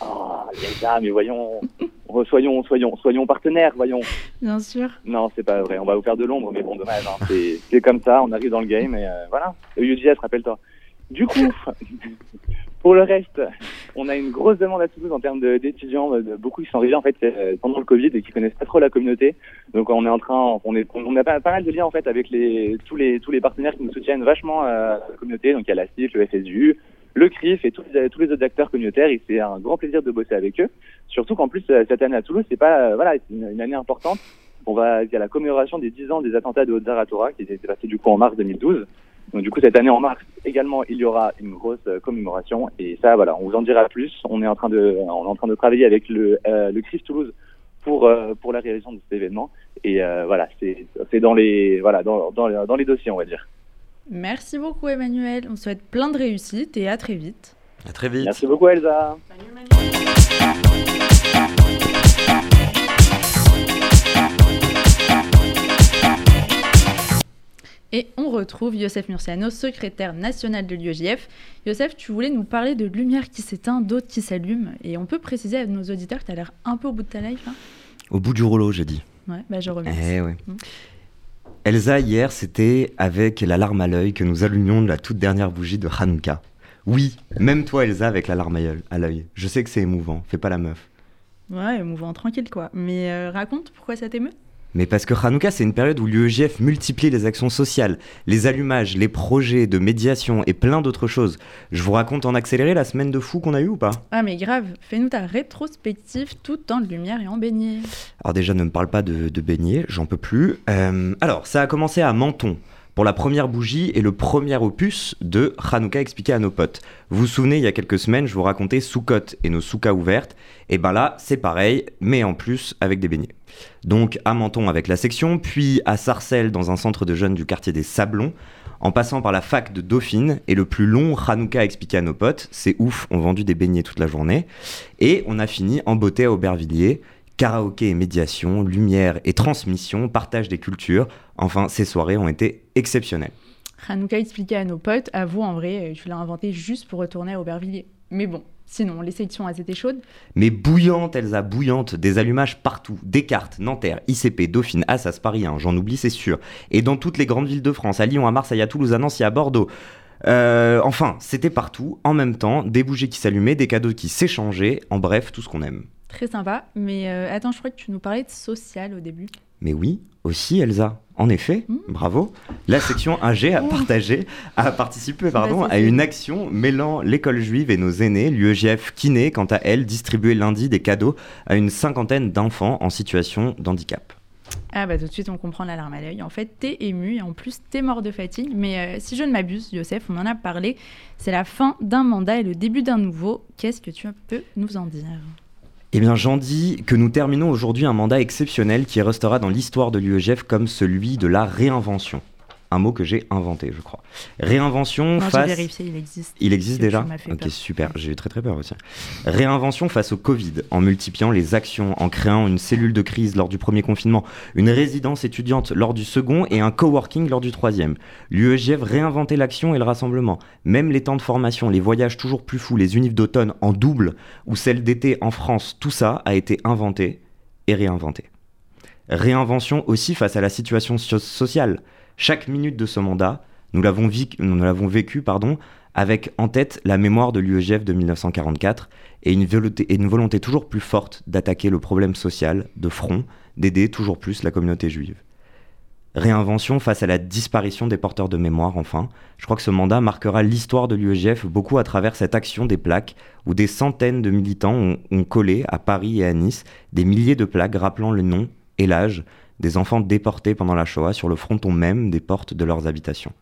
Speaker 6: Ah les gars, mais voyons, [LAUGHS] oh, soyons, soyons, soyons partenaires, voyons.
Speaker 2: Bien sûr.
Speaker 6: Non, c'est pas vrai, on va vous faire de l'ombre, mais bon dommage, hein. c'est c'est comme ça, on arrive dans le game et euh, voilà. UGS, rappelle-toi. Du coup, [LAUGHS] pour le reste, on a une grosse demande à Toulouse en termes d'étudiants, beaucoup qui sont arrivés en fait euh, pendant le Covid et qui connaissent pas trop la communauté. Donc on est en train, on est, on a pas, mal de liens en fait avec les tous les tous les partenaires qui nous soutiennent vachement euh, la communauté. Donc il y a la CIF, le FSU, le CRIF et tous les, autres acteurs communautaires. Et c'est un grand plaisir de bosser avec eux. Surtout qu'en plus euh, cette année à Toulouse, c'est pas voilà, une, une année importante. On va il y a la commémoration des 10 ans des attentats de Haute-Zaratora qui s'était passé du coup en mars 2012. Donc du coup cette année en mars également il y aura une grosse euh, commémoration et ça voilà on vous en dira plus. On est en train de on est en train de travailler avec le euh, le CRIF Toulouse pour euh, pour la réalisation de cet événement et euh, voilà c'est c'est dans les voilà dans, dans dans les dossiers on va dire.
Speaker 2: Merci beaucoup, Emmanuel. On te souhaite plein de réussite et à très vite.
Speaker 7: À très vite.
Speaker 6: Merci beaucoup Elsa.
Speaker 2: Et on retrouve Youssef Murciano, secrétaire national de l'UEJF. Youssef, tu voulais nous parler de lumière qui s'éteint, d'autres qui s'allument. Et on peut préciser à nos auditeurs que tu as l'air un peu au bout de ta life. Là.
Speaker 7: Au bout du rouleau, j'ai dit.
Speaker 2: Ouais, bah je remercie.
Speaker 7: Eh ouais.
Speaker 2: Mm.
Speaker 7: Elsa, hier, c'était avec la larme à l'œil que nous allumions la toute dernière bougie de Hanouka. Oui, même toi, Elsa, avec la larme à l'œil-. Je sais que c'est émouvant, fais pas la meuf.
Speaker 2: Ouais, mouvant tranquille quoi. Mais euh, raconte pourquoi ça t'émeut?
Speaker 7: Mais parce que Hanouka, c'est une période où l'UEJF multiplie les actions sociales, les allumages, les projets de médiation et plein d'autres choses. Je vous raconte en accéléré la semaine de fou qu'on a eue ou pas?
Speaker 2: Ah mais grave, fais-nous ta rétrospective tout en lumière et en beignet.
Speaker 7: Alors déjà, ne me parle pas de, de beignets, j'en peux plus. Euh, alors, ça a commencé à Menton, pour la première bougie et le premier opus de Hanouka expliqué à nos potes. Vous vous souvenez, il y a quelques semaines, je vous racontais Soukot et nos soukas ouvertes. Et ben là, c'est pareil, mais en plus avec des beignets. Donc à Menton avec la section, puis à Sarcelles dans un centre de jeunes du quartier des Sablons, en passant par la fac de Dauphine et le plus long Hanouka expliqué à nos potes. C'est ouf, on vendu des beignets toute la journée. Et on a fini en beauté à Aubervilliers. Karaoké et médiation, lumière et transmission, partage des cultures. Enfin, ces soirées ont été exceptionnelles.
Speaker 2: Hanouka expliqué à nos potes, à vous en vrai, tu l'as inventé juste pour retourner à Aubervilliers. Mais bon, Sinon, les sélections, elles étaient chaudes
Speaker 7: Mais bouillantes, Elsa, bouillantes. Des allumages partout. Descartes, Nanterre, ICP, Dauphine, Assas, Paris j'en oublie, c'est sûr. Et dans toutes les grandes villes de France, à Lyon, à Marseille, à Toulouse, à Nancy, à Bordeaux. Euh, enfin, c'était partout, en même temps, des bougies qui s'allumaient, des cadeaux qui s'échangeaient, en bref, tout ce qu'on aime.
Speaker 2: Très sympa, mais euh, attends, je crois que tu nous parlais de social au début.
Speaker 7: Mais oui, aussi Elsa. En effet, mmh. bravo. La section AG a partagé, a participé pardon, à une action mêlant l'école juive et nos aînés. L'UEGF Kiné, quant à elle, distribuait lundi des cadeaux à une cinquantaine d'enfants en situation d'handicap.
Speaker 2: Ah bah tout de suite on comprend l'alarme à l'œil. En fait, t'es ému et en plus t'es mort de fatigue. Mais euh, si je ne m'abuse, Youssef, on en a parlé. C'est la fin d'un mandat et le début d'un nouveau. Qu'est-ce que tu peux nous en dire?
Speaker 7: Eh bien, j'en dis que nous terminons aujourd'hui un mandat exceptionnel qui restera dans l'histoire de l'UEGF comme celui de la réinvention un mot que j'ai inventé, je crois. Réinvention face.
Speaker 2: Vérifié, il existe.
Speaker 7: Il existe déjà Ok, super. J'ai eu très très peur aussi. Réinvention face au Covid, en multipliant les actions, en créant une cellule de crise lors du premier confinement, une résidence étudiante lors du second et un coworking lors du troisième. L'UEGF réinventait l'action et le rassemblement. Même les temps de formation, les voyages toujours plus fous, les unifs d'automne en double ou celles d'été en France, tout ça a été inventé et réinventé. Réinvention aussi face à la situation sociale chaque minute de ce mandat, nous l'avons vécu, avec en tête la mémoire de l'UEGF de 1944 et une, volonté, toujours plus forte d'attaquer le problème social de front, d'aider toujours plus la communauté juive. Réinvention face à la disparition des porteurs de mémoire, enfin. Je crois que ce mandat marquera l'histoire de l'UEGF beaucoup à travers cette action des plaques où des centaines de militants ont collé à Paris et à Nice des milliers de plaques rappelant le nom et l'âge des enfants déportés pendant la Shoah sur le fronton même des portes de leurs habitations.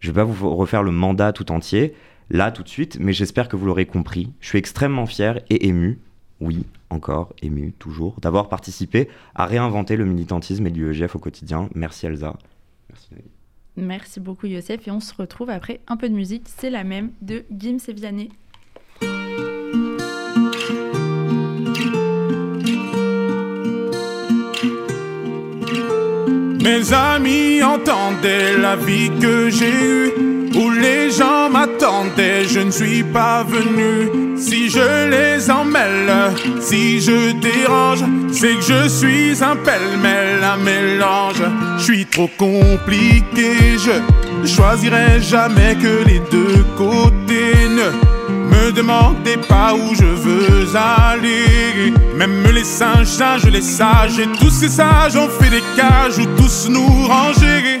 Speaker 7: Je ne vais pas vous refaire le mandat tout entier, là tout de suite, mais j'espère que vous l'aurez compris. Je suis extrêmement fier et ému, oui, encore ému, toujours, d'avoir participé à réinventer le militantisme et l'UEGF au quotidien. Merci Elsa. Merci
Speaker 2: Merci beaucoup Youssef et on se retrouve après un peu de musique, c'est la même de Gims et.
Speaker 8: Mes amis entendaient la vie que j'ai eue, où les gens m'attendaient, je ne suis pas venu. Si je les emmêle, si je dérange, c'est que je suis un pêle-mêle, un mélange. Je suis trop compliqué, je choisirai jamais que les deux côtés. Ne me demandez pas où je veux aller. Même les singes, singes, les sages, et tous ces sages ont fait des cages où tous nous ranger.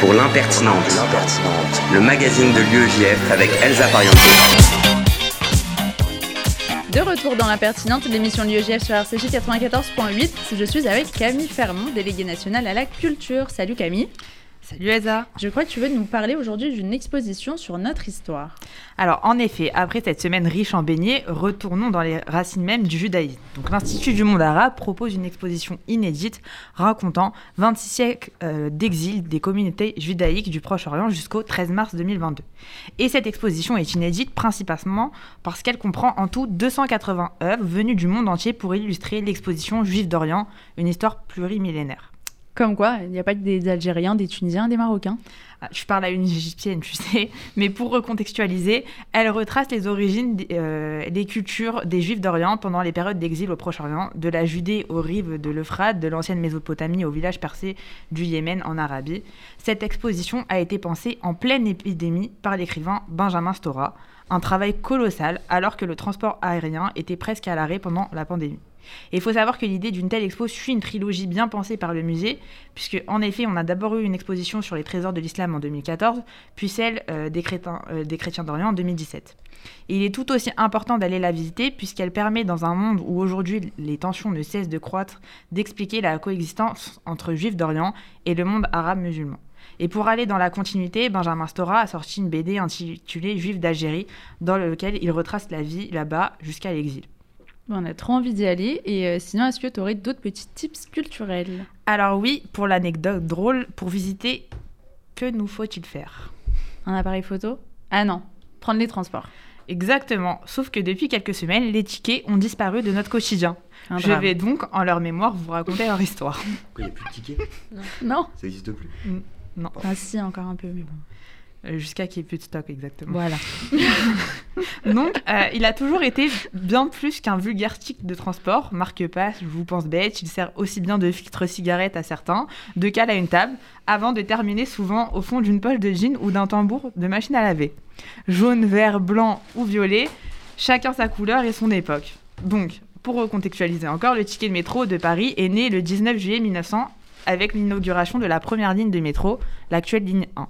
Speaker 1: pour l'impertinente, le magazine de l'UEJF avec Elsa Pariente.
Speaker 2: De retour dans l'impertinente, l'émission de l'UEJF sur RCJ 94.8. Je suis avec Camille Fermont, déléguée nationale à la culture. Salut Camille.
Speaker 9: Salut Elsa.
Speaker 2: Je crois que tu veux nous parler aujourd'hui d'une exposition sur notre histoire.
Speaker 9: Alors en effet, après cette semaine riche en beignets, retournons dans les racines mêmes du judaïsme. Donc l'Institut du monde arabe propose une exposition inédite racontant 26 siècles euh, d'exil des communautés judaïques du Proche-Orient jusqu'au 13 mars 2022. Et cette exposition est inédite principalement parce qu'elle comprend en tout 280 œuvres venues du monde entier pour illustrer l'exposition Juifs d'Orient, une histoire plurimillénaire.
Speaker 2: Comme quoi, il n'y a pas que des Algériens, des Tunisiens, des Marocains.
Speaker 9: Ah, je parle à une égyptienne, tu sais, mais pour recontextualiser, elle retrace les origines, euh, les cultures des Juifs d'Orient pendant les périodes d'exil au Proche-Orient, de la Judée aux rives de l'Euphrate, de l'ancienne Mésopotamie au village percé du Yémen en Arabie. Cette exposition a été pensée en pleine épidémie par l'écrivain Benjamin Stora, un travail colossal alors que le transport aérien était presque à l'arrêt pendant la pandémie. Et il faut savoir que l'idée d'une telle expo suit une trilogie bien pensée par le musée, puisque en effet, on a d'abord eu une exposition sur les trésors de l'islam en 2014, puis celle euh, des, chrétiens, euh, des chrétiens d'Orient en 2017. Et il est tout aussi important d'aller la visiter, puisqu'elle permet, dans un monde où aujourd'hui les tensions ne cessent de croître, d'expliquer la coexistence entre juifs d'Orient et le monde arabe musulman. Et pour aller dans la continuité, Benjamin Stora a sorti une BD intitulée Juifs d'Algérie, dans laquelle il retrace la vie là-bas jusqu'à l'exil.
Speaker 2: On a trop envie d'y aller. Et euh, sinon, est-ce que tu aurais d'autres petits tips culturels?
Speaker 9: Alors oui, pour l'anecdote drôle, pour visiter, que nous faut-il faire?
Speaker 2: Un appareil photo? Ah non, prendre les transports.
Speaker 9: Exactement, sauf que depuis quelques semaines, les tickets ont disparu de notre quotidien. Je vais donc, en leur mémoire, vous raconter leur histoire.
Speaker 7: Il n'y a plus de tickets?
Speaker 2: Non.
Speaker 7: Ça n'existe plus?
Speaker 9: Non.
Speaker 2: Ah si, encore un peu, mais bon.
Speaker 9: Jusqu'à qu'il n'y ait plus de stock, exactement.
Speaker 2: Voilà. [LAUGHS]
Speaker 9: Donc, euh, il a toujours été bien plus qu'un vulgaire stick de transport. Marque pas, je vous pense bête, il sert aussi bien de filtre cigarette à certains, de cale à une table, avant de terminer souvent au fond d'une poche de jean ou d'un tambour de machine à laver. Jaune, vert, blanc ou violet, chacun sa couleur et son époque. Donc, pour recontextualiser encore, le ticket de métro de Paris est né le 19 juillet 1900 avec l'inauguration de la première ligne de métro, l'actuelle ligne 1.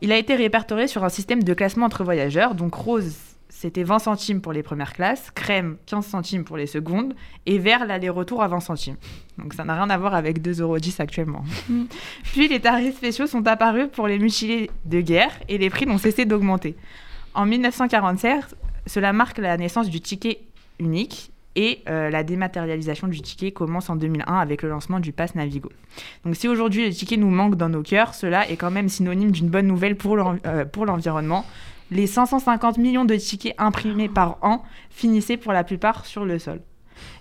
Speaker 9: Il a été répertorié sur un système de classement entre voyageurs. Donc rose, c'était 20 centimes pour les premières classes, crème 15 centimes pour les secondes, et vert l'aller-retour à 20 centimes. Donc ça n'a rien à voir avec 2,10 euros actuellement. [LAUGHS] Puis les tarifs spéciaux sont apparus pour les mutilés de guerre et les prix n'ont cessé d'augmenter. En 1947, cela marque la naissance du ticket unique et euh, la dématérialisation du ticket commence en 2001 avec le lancement du Pass Navigo. Donc si aujourd'hui le ticket nous manque dans nos cœurs, cela est quand même synonyme d'une bonne nouvelle pour euh, l'environnement. Les 550 millions de tickets imprimés par an finissaient pour la plupart sur le sol.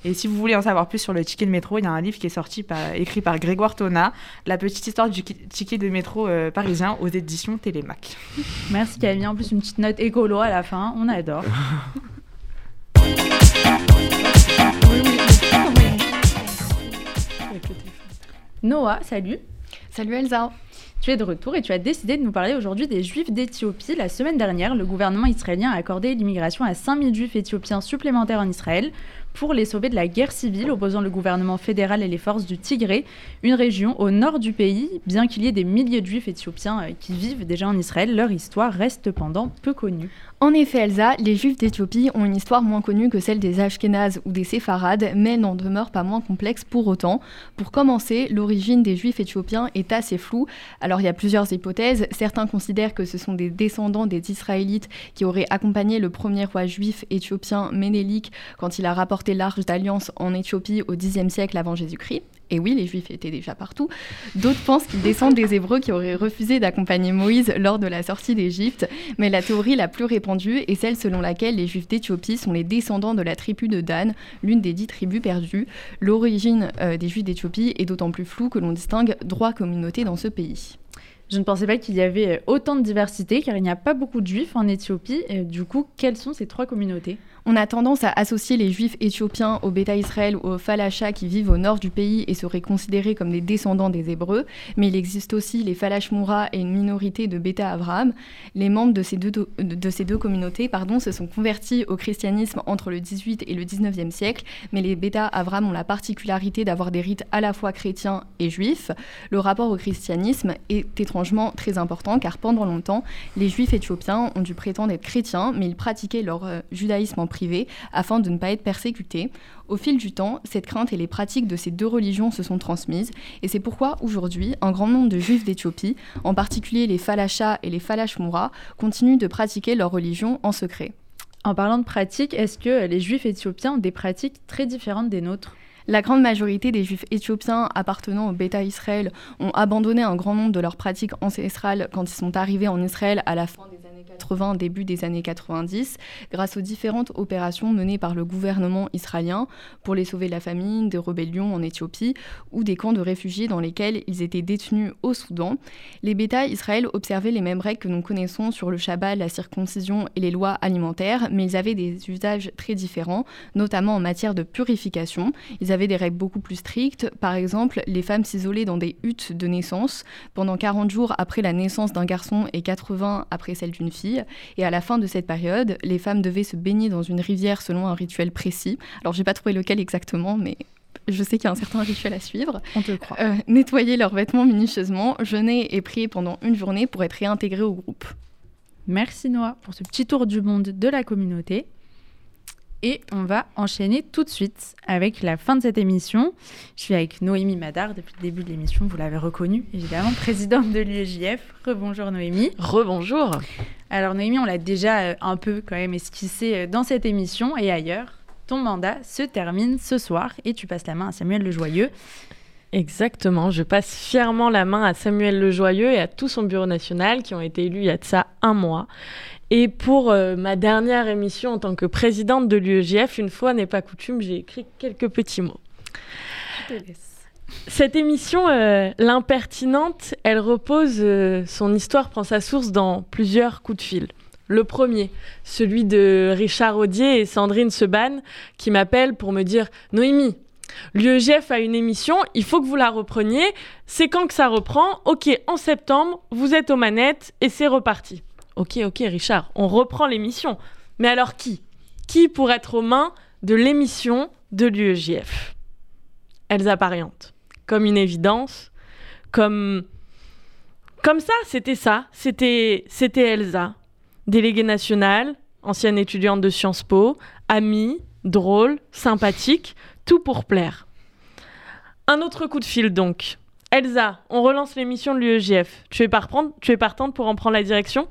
Speaker 9: Et si vous voulez en savoir plus sur le ticket de métro, il y a un livre qui est sorti écrit par Grégoire Tona, La petite histoire du ticket de métro euh, parisien aux éditions Télémac.
Speaker 2: Merci Camille. En plus, une petite note écolo à la fin. On adore. [LAUGHS] Noah, salut.
Speaker 10: Salut Elsa.
Speaker 2: Tu es de retour et tu as décidé de nous parler aujourd'hui des Juifs d'Éthiopie. La semaine dernière, le gouvernement israélien a accordé l'immigration à 5000 Juifs éthiopiens supplémentaires en Israël pour les sauver de la guerre civile opposant le gouvernement fédéral et les forces du Tigré, une région au nord du pays. Bien qu'il y ait des milliers de juifs éthiopiens euh, qui vivent déjà en Israël, leur histoire reste cependant peu connue.
Speaker 10: En effet, Elsa, les juifs d'Éthiopie ont une histoire moins connue que celle des Ashkénazes ou des Séfarades, mais n'en demeure pas moins complexe pour autant. Pour commencer, l'origine des juifs éthiopiens est assez floue. Alors il y a plusieurs hypothèses. Certains considèrent que ce sont des descendants des Israélites qui auraient accompagné le premier roi juif éthiopien Ménélique quand il a rapporté l'arche d'alliance en Éthiopie au Xe siècle avant Jésus-Christ. Et oui, les Juifs étaient déjà partout. D'autres pensent qu'ils descendent des Hébreux qui auraient refusé d'accompagner Moïse lors de la sortie d'Égypte. Mais la théorie la plus répandue est celle selon laquelle les Juifs d'Éthiopie sont les descendants de la tribu de Dan, l'une des dix tribus perdues. L'origine euh, des Juifs d'Éthiopie est d'autant plus floue que l'on distingue droit communauté dans ce pays.
Speaker 2: Je ne pensais pas qu'il y avait autant de diversité car il n'y a pas beaucoup de juifs en Éthiopie. du coup, quelles sont ces trois communautés?
Speaker 10: On a tendance à associer les juifs éthiopiens au Beta Israël ou aux Falachas qui vivent au nord du pays et seraient considérés comme des descendants des Hébreux, mais il existe aussi les Falach-Moura et une minorité de Beta Abraham. Les membres de ces deux, de ces deux communautés pardon, se sont convertis au christianisme entre le 18 et le 19e siècle, mais les Beta Abraham ont la particularité d'avoir des rites à la fois chrétiens et juifs. Le rapport au christianisme est étrangement très important car pendant longtemps, les juifs éthiopiens ont dû prétendre être chrétiens, mais ils pratiquaient leur euh, judaïsme en privée afin de ne pas être persécutés. Au fil du temps, cette crainte et les pratiques de ces deux religions se sont transmises et c'est pourquoi aujourd'hui, un grand nombre de juifs d'Éthiopie, en particulier les Falachas et les Falashmura, continuent de pratiquer leur religion en secret.
Speaker 2: En parlant de pratiques, est-ce que les juifs éthiopiens ont des pratiques très différentes des nôtres?
Speaker 10: La grande majorité des juifs éthiopiens appartenant au Beta Israël ont abandonné un grand nombre de leurs pratiques ancestrales quand ils sont arrivés en Israël à la fin des années 80, début des années 90, grâce aux différentes opérations menées par le gouvernement israélien pour les sauver de la famine, des rébellions en Éthiopie ou des camps de réfugiés dans lesquels ils étaient détenus au Soudan. Les Beta Israël observaient les mêmes règles que nous connaissons sur le Shabbat, la circoncision et les lois alimentaires, mais ils avaient des usages très différents, notamment en matière de purification. Ils avait des règles beaucoup plus strictes. Par exemple, les femmes s'isolaient dans des huttes de naissance pendant 40 jours après la naissance d'un garçon et 80 après celle d'une fille. Et à la fin de cette période, les femmes devaient se baigner dans une rivière selon un rituel précis. Alors, j'ai pas trouvé lequel exactement, mais je sais qu'il y a un certain rituel à suivre.
Speaker 2: On te croit.
Speaker 10: Euh, nettoyer leurs vêtements minutieusement, jeûner et prier pendant une journée pour être réintégrés au groupe.
Speaker 2: Merci Noah pour ce petit tour du monde de la communauté. Et on va enchaîner tout de suite avec la fin de cette émission. Je suis avec Noémie Madard depuis le début de l'émission, vous l'avez reconnue, évidemment, [LAUGHS] présidente de l'UEJF. Rebonjour Noémie.
Speaker 4: Rebonjour.
Speaker 2: Alors Noémie, on l'a déjà euh, un peu quand même esquissé euh, dans cette émission et ailleurs. Ton mandat se termine ce soir et tu passes la main à Samuel Le Joyeux.
Speaker 4: Exactement, je passe fièrement la main à Samuel Le Joyeux et à tout son bureau national qui ont été élus il y a de ça un mois. Et pour euh, ma dernière émission en tant que présidente de l'UEJF, une fois n'est pas coutume, j'ai écrit quelques petits mots. Cette émission, euh, l'impertinente, elle repose, euh, son histoire prend sa source dans plusieurs coups de fil. Le premier, celui de Richard Audier et Sandrine Seban, qui m'appellent pour me dire Noémie, l'UEJF a une émission, il faut que vous la repreniez. C'est quand que ça reprend? Ok, en septembre, vous êtes aux manettes et c'est reparti. Ok, ok, Richard, on reprend l'émission. Mais alors qui? Qui pour être aux mains de l'émission de l'UEJF Elsa Pariante. Comme une évidence, comme. Comme ça, c'était ça. C'était, Elsa. Déléguée nationale, ancienne étudiante de Sciences Po, amie, drôle, sympathique, tout pour plaire. Un autre coup de fil donc. Elsa, on relance l'émission de l'UEJF. Tu tu es partante pour en prendre la direction?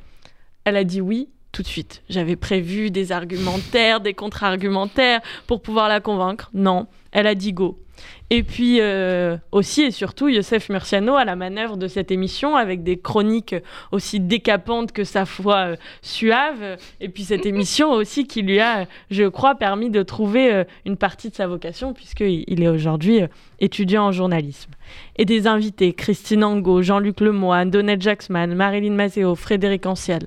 Speaker 4: Elle a dit oui tout de suite. J'avais prévu des argumentaires, des contre-argumentaires pour pouvoir la convaincre. Non, elle a dit go. Et puis euh, aussi et surtout, Youssef Murciano à la manœuvre de cette émission avec des chroniques aussi décapantes que sa foi euh, suave. Et puis cette émission [LAUGHS] aussi qui lui a, je crois, permis de trouver euh, une partie de sa vocation puisqu'il est aujourd'hui étudiant en journalisme. Et des invités, Christine Angot, Jean-Luc Lemoyne, Donette Jacksman, Marilyn Mazeo, Frédéric Anciel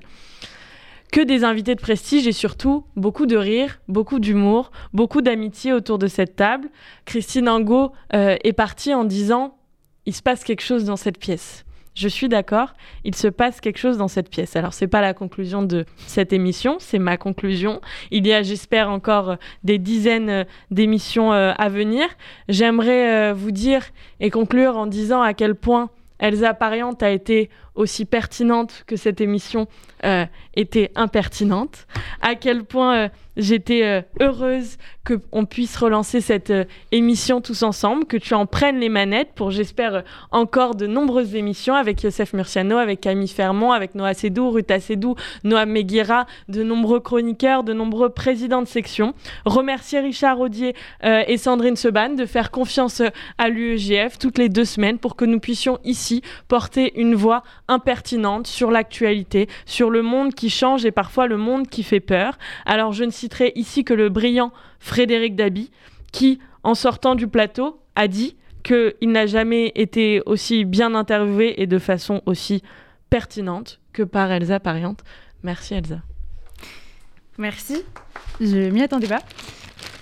Speaker 4: que des invités de prestige et surtout beaucoup de rire, beaucoup d'humour, beaucoup d'amitié autour de cette table. Christine Angot euh, est partie en disant il se passe quelque chose dans cette pièce. Je suis d'accord, il se passe quelque chose dans cette pièce. Alors c'est pas la conclusion de cette émission, c'est ma conclusion. Il y a, j'espère, encore des dizaines euh, d'émissions euh, à venir. J'aimerais vous dire et conclure en disant à quel point Elsa Pariante a été aussi pertinente que cette émission euh, était impertinente, à quel point euh, j'étais euh, heureuse qu'on puisse relancer cette émission tous ensemble, que tu en prennes les manettes pour, j'espère, encore de nombreuses émissions avec Youssef Murciano, avec Camille Fermont, avec Noah Sedou, Ruta Sedou, Noah Meguira, de nombreux chroniqueurs, de nombreux présidents de section. Remercier Richard Audier et Sandrine Seban de faire confiance à l'UEGF toutes les deux semaines pour que nous puissions ici porter une voix impertinente sur l'actualité, sur le monde qui change et parfois le monde qui fait peur. Alors je ne citerai ici que le brillant Frédéric Dabi, qui, en sortant du plateau, a dit qu'il n'a jamais été aussi bien interviewé et de façon aussi pertinente que par Elsa Pariante. Merci Elsa.
Speaker 2: Merci. Je m'y attendais pas.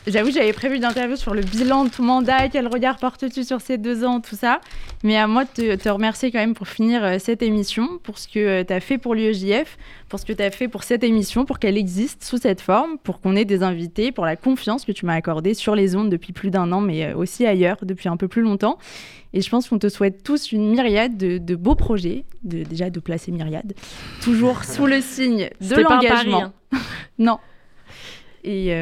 Speaker 2: J'avoue, j'avais prévu une interview sur le bilan de ton mandat, quel regard portes-tu sur ces deux ans, tout ça? Mais à moi de te, remercier quand même pour finir euh, cette émission, pour ce que euh, tu as fait pour l'UEJF, pour ce que tu as fait pour cette émission, pour qu'elle existe sous cette forme, pour qu'on ait des invités, pour la confiance que tu m'as accordée sur les ondes depuis plus d'un an, mais euh, aussi ailleurs depuis un peu plus longtemps. Et je pense qu'on te souhaite tous une myriade de, beaux projets, de, déjà de placer myriade, toujours sous le signe de l'engagement.
Speaker 4: Hein. [LAUGHS]
Speaker 2: non, Et,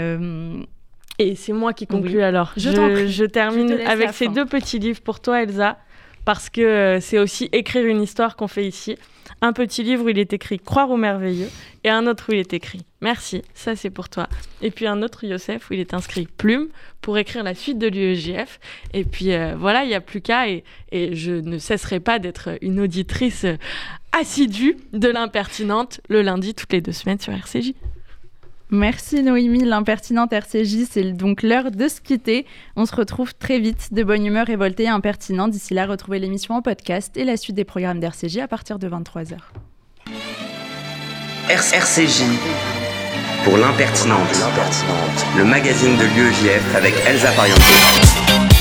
Speaker 4: et c'est moi qui conclue alors. Je, je, termine avec ces deux petits livres pour toi, Elsa, parce que c'est aussi écrire une histoire qu'on fait ici. Un petit livre où il est écrit Croire au merveilleux et un autre où il est écrit Merci, ça c'est pour toi. Et puis un autre Yosef où il est inscrit Plume pour écrire la suite de l'UEJF. Et puis euh, voilà, il n'y a plus qu'à et, et, je ne cesserai pas d'être une auditrice assidue de l'impertinente le lundi toutes les deux semaines sur RCJ.
Speaker 2: Merci Noémie, l'impertinente RCJ, c'est donc l'heure de se quitter. On se retrouve très vite, de bonne humeur révoltée et impertinente. D'ici là, retrouvez l'émission en podcast et la suite des programmes d'RCJ à partir de 23h.
Speaker 1: RCJ pour l'impertinente, le magazine de l'UEJF avec Elsa Pariente.